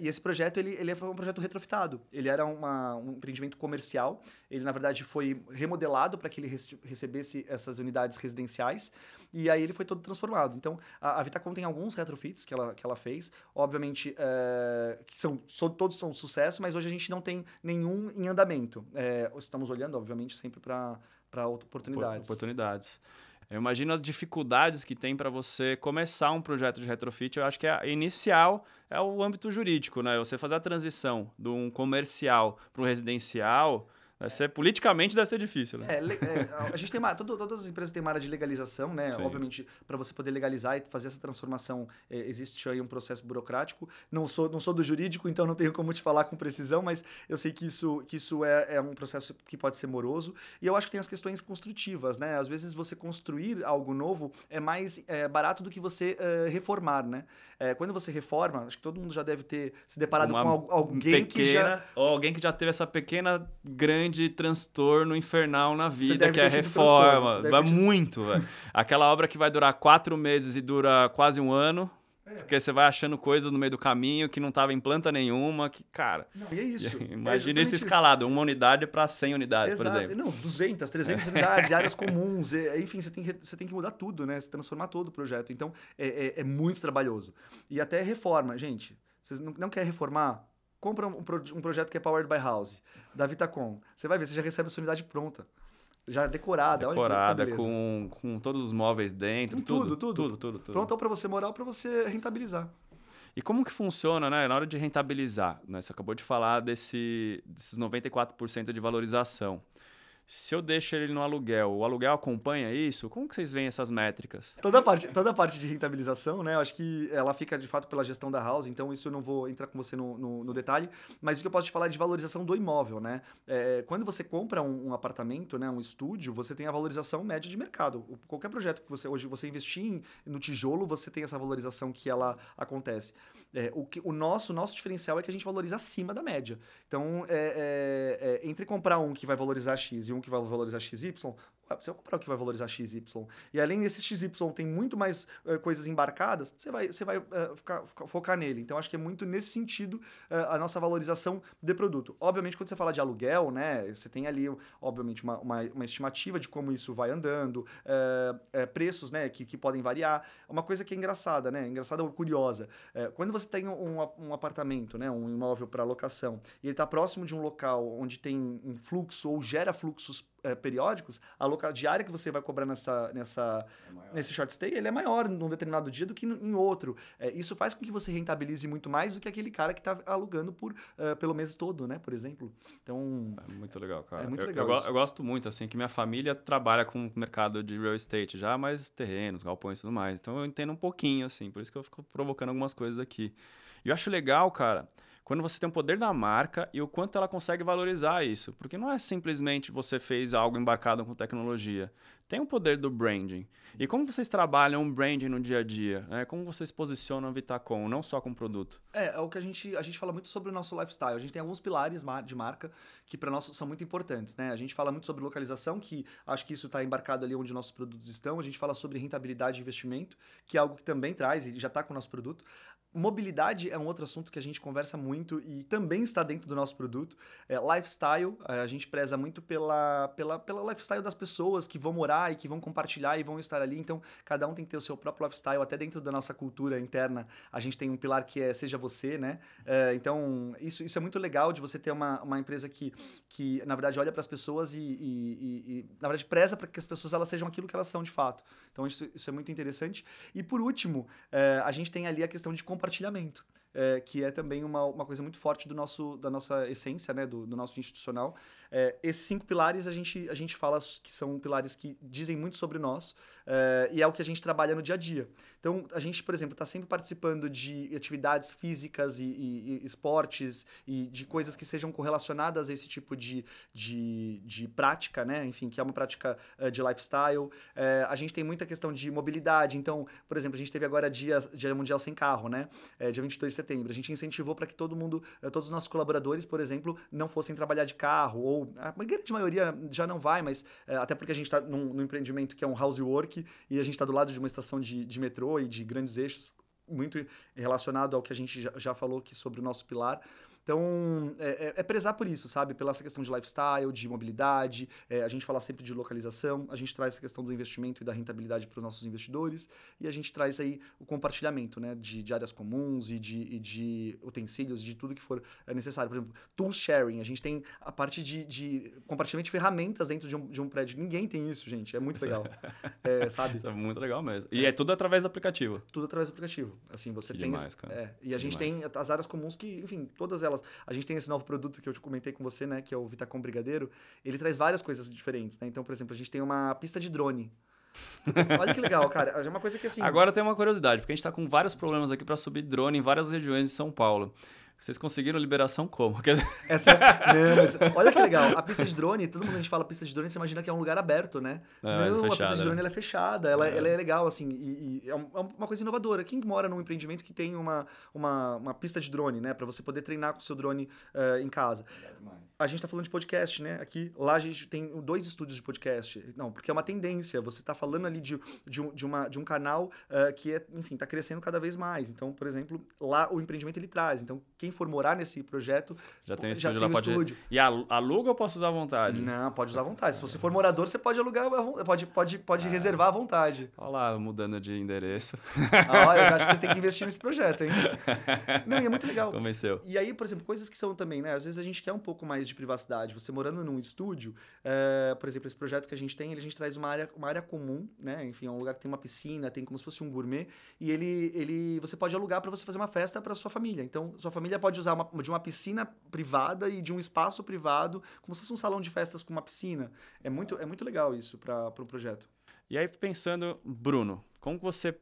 Speaker 1: e esse projeto, ele, ele foi um projeto retrofitado. Ele era uma, um empreendimento comercial. Ele, na verdade, foi remodelado para que ele recebesse essas unidades residenciais. E aí ele foi todo transformado. Então, a, a Vitacom tem alguns retrofits que ela, que ela fez. Obviamente, que são, todos são um sucesso, mas hoje a gente não tem nenhum em andamento. É, estamos olhando, obviamente, sempre para oportunidades.
Speaker 2: Oportunidades. Eu imagino as dificuldades que tem para você começar um projeto de retrofit. Eu acho que a inicial é o âmbito jurídico, né? Você fazer a transição de um comercial para um residencial Vai ser, politicamente deve ser difícil, né?
Speaker 1: É, é, a gente tem uma, todo, todas as empresas têm uma área de legalização, né? Sim. Obviamente, para você poder legalizar e fazer essa transformação, é, existe aí um processo burocrático. Não sou, não sou do jurídico, então não tenho como te falar com precisão, mas eu sei que isso, que isso é, é um processo que pode ser moroso. E eu acho que tem as questões construtivas, né? Às vezes você construir algo novo é mais é, barato do que você é, reformar, né? Quando você reforma, acho que todo mundo já deve ter se deparado uma com alguém
Speaker 2: pequena,
Speaker 1: que já...
Speaker 2: Ou alguém que já teve essa pequena, grande grande transtorno infernal na vida, que é a reforma. Vai muito, velho. Aquela obra que vai durar quatro meses e dura quase um ano. É. Porque você vai achando coisas no meio do caminho que não estava em planta nenhuma, que, cara...
Speaker 1: Não, e é isso.
Speaker 2: Imagina é esse escalado, uma unidade para 100 unidades, Exato. por exemplo.
Speaker 1: Não, 200, 300 unidades, áreas comuns, enfim, você tem, que, você tem que mudar tudo, né? Se transformar todo o projeto. Então, é, é, é muito trabalhoso. E até reforma, gente. Vocês não, não querem reformar? Compra um, um, projeto que é Powered by House, da Vitacom. Você vai ver, você já recebe a sua unidade pronta. Já decorada.
Speaker 2: Decorada, com, com todos os móveis dentro, com tudo, tudo, tudo, tudo, tudo.
Speaker 1: Pronta para você morar ou para você rentabilizar.
Speaker 2: E como que funciona, né? Na hora de rentabilizar, né? Você acabou de falar desse, desses 94% de valorização. Se eu deixo ele no aluguel, o aluguel acompanha isso? Como que vocês veem essas métricas?
Speaker 1: Toda parte, toda parte de rentabilização, né? Eu acho que ela fica de fato pela gestão da house, então isso eu não vou entrar com você no, no, no detalhe. Mas o que eu posso te falar é de valorização do imóvel, né? É, quando você compra um, um, apartamento, né, um estúdio, você tem a valorização média de mercado. Qualquer projeto que você hoje você investir no tijolo, você tem essa valorização que ela acontece. É, o, que, o nosso nosso diferencial é que a gente valoriza acima da média. Então, é, é, é entre comprar um que vai valorizar X e um que vai valorizar XY, você vai comprar o que vai valorizar XY. E além desse XY tem muito mais uh, coisas embarcadas, você vai, você vai uh, ficar, focar nele. Então, acho que é muito nesse sentido uh, a nossa valorização de produto. Obviamente, quando você fala de aluguel, né, você tem ali, obviamente, uma, uma, uma estimativa de como isso vai andando, preços né, que, que podem variar. Uma coisa que é engraçada, né? Engraçada ou curiosa. quando você tem um, um apartamento, né, um imóvel para locação, e ele está próximo de um local onde tem um fluxo ou gera fluxos é, periódicos, a local diária que você vai cobrar nessa, nessa, é nesse short stay, ele é maior num determinado dia do que em outro. É, isso faz com que você rentabilize muito mais do que aquele cara que está alugando por, uh, pelo mês todo, né? Por exemplo. Então...
Speaker 2: É muito legal, cara.
Speaker 1: É muito
Speaker 2: eu,
Speaker 1: legal
Speaker 2: eu, eu, gosto muito, assim, que minha família trabalha com o mercado de real estate já, mas terrenos, galpões e tudo mais. Então eu entendo um pouquinho, assim, por isso que eu fico provocando algumas coisas aqui. E eu acho legal, cara quando você tem o poder da marca e o quanto ela consegue valorizar isso. Porque não é simplesmente você fez algo embarcado com tecnologia. Tem o poder do branding. E como vocês trabalham branding no dia a dia? Né? Como vocês posicionam a Vitacom, não só com produto?
Speaker 1: É, é o que a gente, a gente fala muito sobre o nosso lifestyle. A gente tem alguns pilares de marca que para nós são muito importantes. Né? A gente fala muito sobre localização, que acho que isso está embarcado ali onde nossos produtos estão. A gente fala sobre rentabilidade de investimento, que é algo que também traz e já está com o nosso produto. Mobilidade é um outro assunto que a gente conversa muito e também está dentro do nosso produto. É, lifestyle, a gente preza muito pela, pela, pela lifestyle das pessoas que vão morar e que vão compartilhar e vão estar ali. Então, cada um tem que ter o seu próprio lifestyle. Até dentro da nossa cultura interna, a gente tem um pilar que é Seja Você, né? É, então, isso, isso é muito legal de você ter uma, uma empresa que, que, na verdade, olha para as pessoas e, e, e, e, na verdade, preza para que as pessoas elas sejam aquilo que elas são de fato. Então, isso, isso é muito interessante. E, por último, é, a gente tem ali a questão de compartilhamento. É, que é também uma, uma coisa muito forte do nosso, da nossa essência, né, do, do nosso institucional. É, esses cinco pilares a gente, a gente fala que são pilares que dizem muito sobre nós uh, e é o que a gente trabalha no dia a dia. Então, a gente, por exemplo, está sempre participando de atividades físicas e, e, e, esportes e de coisas que sejam correlacionadas a esse tipo de, de, de prática, né? Enfim, que é uma prática uh, de lifestyle. Uh, a gente tem muita questão de mobilidade. Então, por exemplo, a gente teve agora dia, dia Mundial Sem Carro, né? É, dia 22 de setembro. A gente incentivou para que todo mundo, todos os nossos colaboradores, por exemplo, não fossem trabalhar de carro, ou a grande maioria já não vai, mas até porque a gente está num, num empreendimento que é um e a gente está do lado de uma estação de, de metrô e de grandes eixos, muito relacionado ao que a gente já, já falou aqui sobre o nosso pilar. Então, é, é, é, prezar por isso, sabe? Pela essa questão de lifestyle, de mobilidade. É, a gente fala sempre de localização, a gente traz essa questão do investimento e da rentabilidade para os nossos investidores. E a gente traz aí o compartilhamento, né? De, de áreas comuns e de, e de utensílios, de tudo que for é, necessário. Por exemplo, tool sharing. A gente tem a parte de, de compartilhamento de ferramentas dentro de um, de um prédio. Ninguém tem isso, gente. É muito legal. É, sabe?
Speaker 2: Isso é muito legal mesmo. E é tudo através do aplicativo.
Speaker 1: Tudo através do aplicativo. Assim, você
Speaker 2: que
Speaker 1: tem.
Speaker 2: Demais, cara.
Speaker 1: É, e a gente demais. tem as áreas comuns que, enfim, todas elas a gente tem esse novo produto que eu te comentei com você, né? Que é o Vitacom Brigadeiro. Ele traz várias coisas diferentes, né? Então, por exemplo, a gente tem uma pista de drone. Olha que legal, cara. É uma coisa que assim.
Speaker 2: Agora tem uma curiosidade, porque a gente tá com vários problemas aqui para subir drone em várias regiões de São Paulo. Vocês conseguiram liberação como?
Speaker 1: Essa, não, mas olha que legal. A pista de drone, todo mundo a gente fala pista de drone, você imagina que é um lugar aberto, né?
Speaker 2: É,
Speaker 1: não,
Speaker 2: fechada,
Speaker 1: a pista de drone
Speaker 2: né?
Speaker 1: ela é fechada, ela é. ela é legal, assim, e, e, é uma coisa inovadora. Quem mora num empreendimento que tem uma, uma, uma pista de drone, né? Para você poder treinar com o seu drone uh, em casa. A gente tá falando de podcast, né? Aqui, lá a gente tem dois estúdios de podcast. Não, porque é uma tendência. Você tá falando ali de, de, um, de, uma, de um canal uh, que é, enfim, tá crescendo cada vez mais. Então, por exemplo, lá o empreendimento ele traz. Então, quem for morar nesse projeto.
Speaker 2: Já tem
Speaker 1: já
Speaker 2: estúdio
Speaker 1: tem
Speaker 2: lá, pode.
Speaker 1: estúdio.
Speaker 2: E aluga ou posso usar à vontade?
Speaker 1: Não, pode usar à vontade. Se você for morador, você pode alugar, pode, pode, pode
Speaker 2: Ah.
Speaker 1: reservar à vontade.
Speaker 2: Olha lá, mudando de endereço.
Speaker 1: Ah, eu já acho que você tem que investir nesse projeto, hein? Não, e é muito legal.
Speaker 2: Convenceu.
Speaker 1: E aí, por exemplo, coisas que são também, né? Às vezes a gente quer um pouco mais de privacidade. Você morando num estúdio, eh, por exemplo, esse projeto que a gente tem, a gente traz uma área, uma área comum, né? Enfim, é um lugar que tem uma piscina, tem como se fosse um gourmet, e ele, ele você pode alugar para você fazer uma festa para sua família. Então, sua família pode usar uma, de uma piscina privada e de um espaço privado, como se fosse um salão de festas com uma piscina. É muito, é muito legal isso para o pro projeto.
Speaker 2: E aí, pensando, Bruno, como você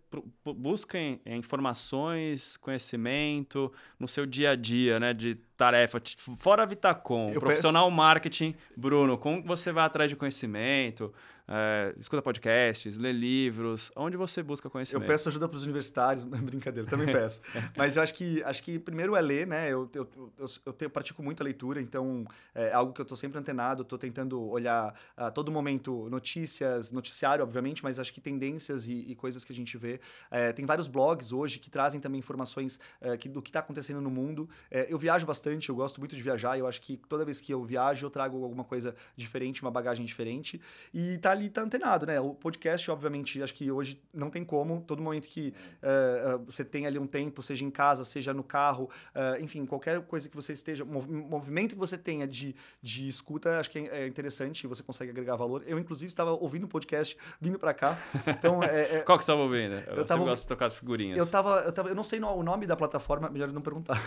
Speaker 2: busca informações, conhecimento no seu dia a dia, né, de tarefa, fora a Vitacom,
Speaker 1: Eu
Speaker 2: profissional marketing, Bruno, como você vai atrás de conhecimento, é, escuta podcasts, lê livros, onde você busca
Speaker 1: Eu
Speaker 2: conhecimento?
Speaker 1: peço ajuda para os universitários, brincadeira, também peço. Mas eu acho que, acho que primeiro é ler, né? Eu, eu, eu, eu, tenho- pratico muito a leitura, então é algo que eu estou sempre antenado, estou tentando olhar a todo momento notícias, noticiário, obviamente, mas acho que tendências e, e coisas que a gente vê. É, tem vários blogs hoje que trazem também informações é, que, do que está acontecendo no mundo. É, eu viajo bastante, eu gosto muito de viajar, eu acho que toda vez que eu viajo eu trago alguma coisa diferente, uma bagagem diferente. E tá ali, tá antenado, né? O podcast, obviamente, acho que hoje não tem como. Todo momento que eh, eh, você tem ali um tempo, seja em casa, seja no carro, eh, enfim, qualquer coisa que você esteja, mov- movimento que você tenha de, de escuta, acho que é é interessante você consegue agregar valor. Eu, inclusive, estava ouvindo o podcast vindo para cá. Então, é, é,
Speaker 2: Qual que você estava ouvindo? Eu,
Speaker 1: Eu tava
Speaker 2: gosto de tocar figurinhas.
Speaker 1: eu tava, eu tava, eu não sei o nome da plataforma, melhor não perguntar.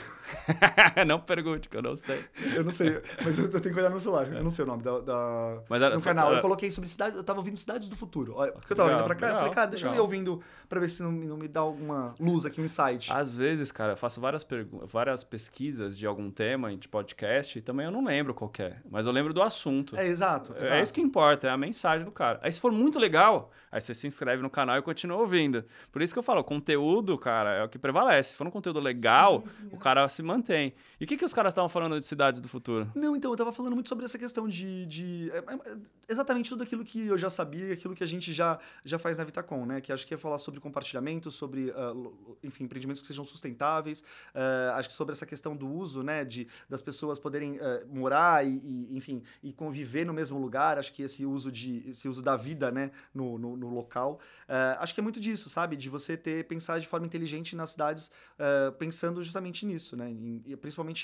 Speaker 2: não pergunte, que eu não sei.
Speaker 1: Eu não sei, mas eu, tenho que olhar no meu celular. Eu não sei o nome da, da
Speaker 2: Mas era-
Speaker 1: no canal.
Speaker 2: era-
Speaker 1: Eu coloquei sobre cidades, eu tava ouvindo cidades do futuro. Olha, porque eu tava
Speaker 2: Legal,
Speaker 1: vindo pra cá, eu falei,
Speaker 2: legal,
Speaker 1: cara, deixa eu ir
Speaker 2: legal.
Speaker 1: ouvindo pra ver se não, me- não me dá alguma luz aqui, um insight.
Speaker 2: Às vezes, cara, eu faço várias, pergu- várias pesquisas de algum tema de podcast e também eu não lembro qual é, mas eu lembro do assunto.
Speaker 1: É, exato.
Speaker 2: É,
Speaker 1: exato.
Speaker 2: isso que importa, é a mensagem do cara. Aí se for muito legal, aí você se inscreve no canal e continua ouvindo. Por isso que eu falo, o conteúdo, cara, é o que prevalece. Se for um conteúdo legal,
Speaker 1: Sim, sim,
Speaker 2: o cara se mantém. E o que, que os caras estavam falando de cidades do futuro?
Speaker 1: Não, então, eu tava falando muito sobre essa questão de. de é, é, exatamente tudo aquilo que eu já sabia, aquilo que a gente já, já faz na Vitacom, né? Que acho que é falar sobre compartilhamento, sobre, lo- enfim, empreendimentos que sejam sustentáveis. ah, acho que sobre essa questão do uso, né? De, das pessoas poderem ah, morar e, e, enfim, e conviver no mesmo lugar. Acho que esse uso, de, esse uso da vida, né? No, no, no local. Acho que é muito disso, sabe? De você ter, pensar de forma inteligente nas cidades, pensando justamente nisso, né? E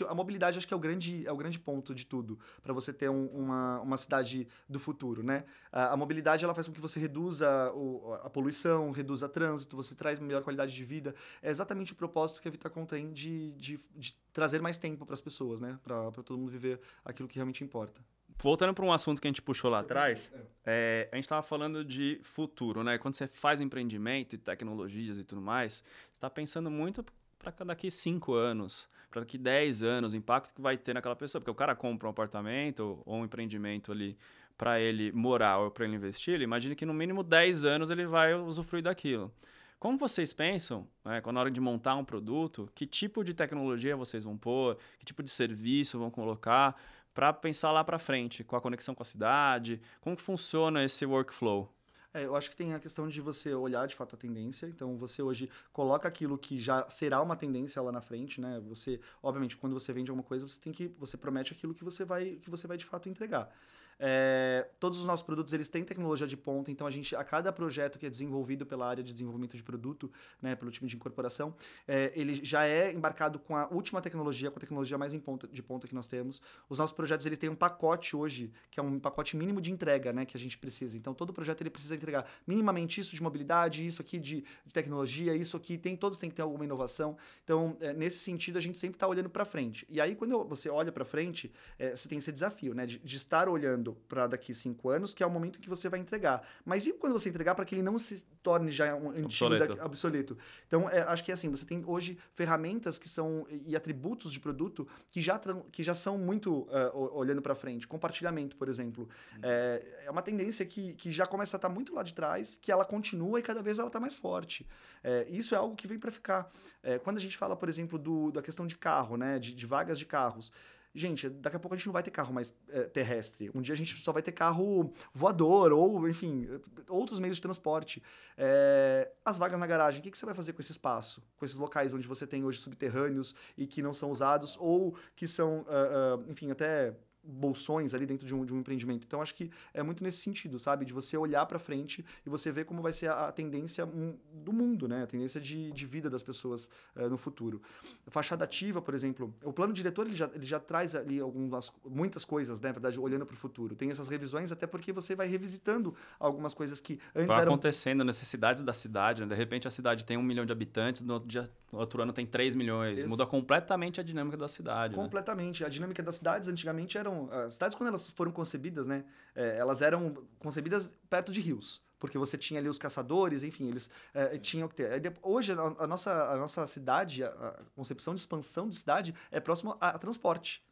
Speaker 1: a mobilidade, acho que é o grande, é o grande ponto de tudo, para você ter um- uma, uma cidade do futuro, né? A, a mobilidade, ela faz com que você reduza o- a poluição, reduza trânsito, você traz melhor qualidade de vida. É exatamente o propósito que a Vitacom tem de, de, de trazer mais tempo para as pessoas, né? Para todo mundo viver aquilo que realmente importa.
Speaker 2: voltando para um assunto que a gente puxou lá atrás, é, a gente estava falando de futuro, né? Quando você faz empreendimento e tecnologias e tudo mais, você está pensando muito para daqui cinco anos, para daqui 10 anos, o impacto que vai ter naquela pessoa. Porque o cara compra um apartamento ou um empreendimento ali para ele morar ou para ele investir, ele imagina que no mínimo 10 anos ele vai usufruir daquilo. Como vocês pensam, né, na hora de montar um produto, que tipo de tecnologia vocês vão pôr, que tipo de serviço vão colocar, para pensar lá para frente, com a conexão com a cidade, como que funciona esse workflow?
Speaker 1: É, eu acho que tem a questão de você olhar de fato a tendência. Então, você hoje coloca aquilo que já será uma tendência lá na frente, né? Você, obviamente, quando você vende alguma coisa, você tem que, você promete aquilo que você vai, que você vai de fato entregar. É, todos os nossos produtos eles têm tecnologia de ponta, então a gente a cada projeto que é desenvolvido pela área de desenvolvimento de produto, né, pelo time de incorporação, é, ele já é embarcado com a última tecnologia, com a tecnologia mais ponta, de ponta que nós temos. Os nossos projetos ele tem um pacote hoje que é um pacote mínimo de entrega, né, que a gente precisa. Então todo projeto ele precisa entregar minimamente isso de mobilidade, isso aqui de, de tecnologia, isso aqui tem todos têm que ter alguma inovação. Então é, nesse sentido a gente sempre está olhando para frente. E aí quando você olha para frente, é, você tem esse desafio, né, de, de estar olhando para daqui cinco anos, que é o momento que você vai entregar. Mas e quando você entregar para que ele não se torne já um antigo obsoleto? Obsoleto. Então, é, acho que é assim, você tem hoje ferramentas que são e atributos de produto que já, que já são muito uh, olhando para frente. Compartilhamento, por exemplo. Uhum. É, é uma tendência que, que já começa a estar tá muito lá de trás, que ela continua e cada vez ela está mais forte. É, isso é algo que vem para ficar. É, quando a gente fala, por exemplo, do, da questão de carro, né, de, de vagas de carros, gente, daqui a pouco a gente não vai ter carro mais é, terrestre. Um dia a gente só vai ter carro voador, ou, enfim, outros meios de transporte. É, as vagas na garagem, o que, que você vai fazer com esse espaço? Com esses locais onde você tem hoje subterrâneos e que não são usados, ou que são, uh, uh, enfim, até bolsões ali dentro de um, de um empreendimento. Então, acho que é muito nesse sentido, sabe? De você olhar para frente e você ver como vai ser a, a tendência do mundo, né? A tendência de, de vida das pessoas uh, no futuro. Fachada ativa, por exemplo, o plano diretor ele já, ele já traz ali algumas, muitas coisas, né? Na verdade, olhando para o futuro. Tem essas revisões até porque você vai revisitando algumas coisas que antes
Speaker 2: vai
Speaker 1: eram...
Speaker 2: acontecendo, necessidades da cidade. Né? De repente, a cidade tem um milhão de habitantes, no outro, dia, no outro ano tem 3 milhões. Muda completamente a dinâmica da cidade.
Speaker 1: Né? Completamente. Né? A dinâmica das cidades antigamente eram as cidades, quando elas foram concebidas, né, é, elas eram concebidas perto de rios. Porque você tinha ali os caçadores, enfim, eles é, tinham que ter. Hoje, a, a, nossa, a nossa cidade, a, a concepção de expansão de cidade é próximo a, a transporte.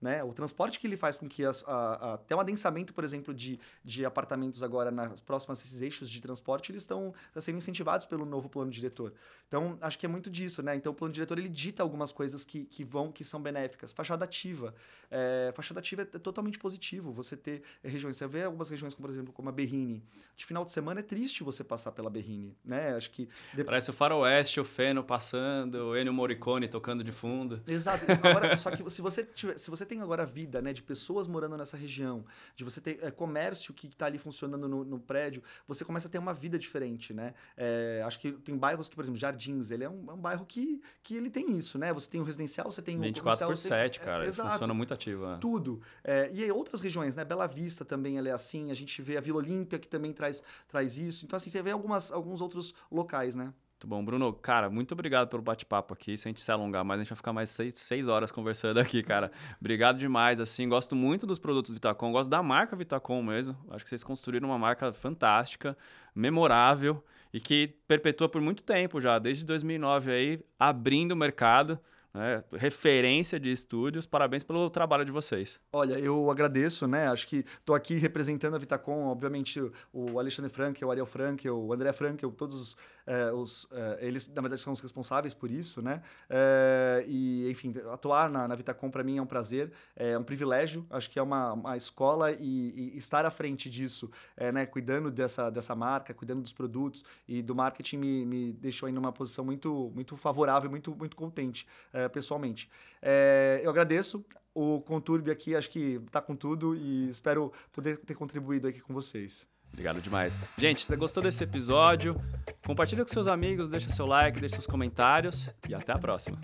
Speaker 1: Né? O transporte que ele faz com que as, a, a, até um adensamento, por exemplo, de, de apartamentos agora nas próximas esses eixos de transporte, eles estão sendo incentivados pelo novo plano diretor. Então, acho que é muito disso, né? Então, o plano diretor ele dita algumas coisas que, que vão, que são benéficas. Fachada ativa. É, fachada ativa é totalmente positivo. Você ter regiões, você vê algumas regiões, como por exemplo, como a Berrine. De final de semana é triste você passar pela Berrine, né? Acho que...
Speaker 2: Parece o faroeste, o Feno passando, o Ennio Morricone tocando de fundo.
Speaker 1: Exato. Agora, só que se você, tiver, se você tem agora a vida né, de pessoas morando nessa região, de você ter é, comércio que está ali funcionando no, no, prédio, você começa a ter uma vida diferente, né? É, acho que tem bairros que, por exemplo, Jardins, ele é um, é um, bairro que, que ele tem isso, né? Você tem o residencial, você tem o
Speaker 2: 24 por 7, tem, cara. É, exato, funciona muito ativo. É.
Speaker 1: Tudo. É, e aí outras regiões, né? Bela Vista também ela é assim, a gente vê a Vila Olímpia que também traz, traz isso. Então, assim, você vê algumas, alguns outros locais, né?
Speaker 2: Muito bom. Bruno, cara, muito obrigado pelo bate-papo aqui. Se a gente se alongar mais, a gente vai ficar mais seis, seis horas conversando aqui, cara. Obrigado demais, assim. Gosto muito dos produtos Vitacom, gosto da marca Vitacom mesmo. Acho que vocês construíram uma marca fantástica, memorável e que perpetua por muito tempo já, desde 2009 aí, abrindo o mercado né? referência de estúdios. Parabéns pelo trabalho de vocês.
Speaker 1: Olha, eu agradeço, né? Acho que estou aqui representando a Vitacom, obviamente o Alexandre Frankel, o Ariel Frankel, o André Frankel, todos é, os, é, eles na verdade são os responsáveis por isso, né? É, e enfim, atuar na, na Vitacom para mim é um prazer, é um privilégio. Acho que é uma, uma escola e, e estar à frente disso, é, né? Cuidando dessa dessa marca, cuidando dos produtos e do marketing me, me deixou aí numa posição muito muito favorável, muito muito contente. É, é, pessoalmente. É, eu agradeço. O Conturbe aqui acho que tá com tudo e espero poder ter contribuído aqui com vocês.
Speaker 2: Obrigado demais. Gente, se você gostou desse episódio, compartilha com seus amigos, deixa seu like, deixa seus comentários e até a próxima.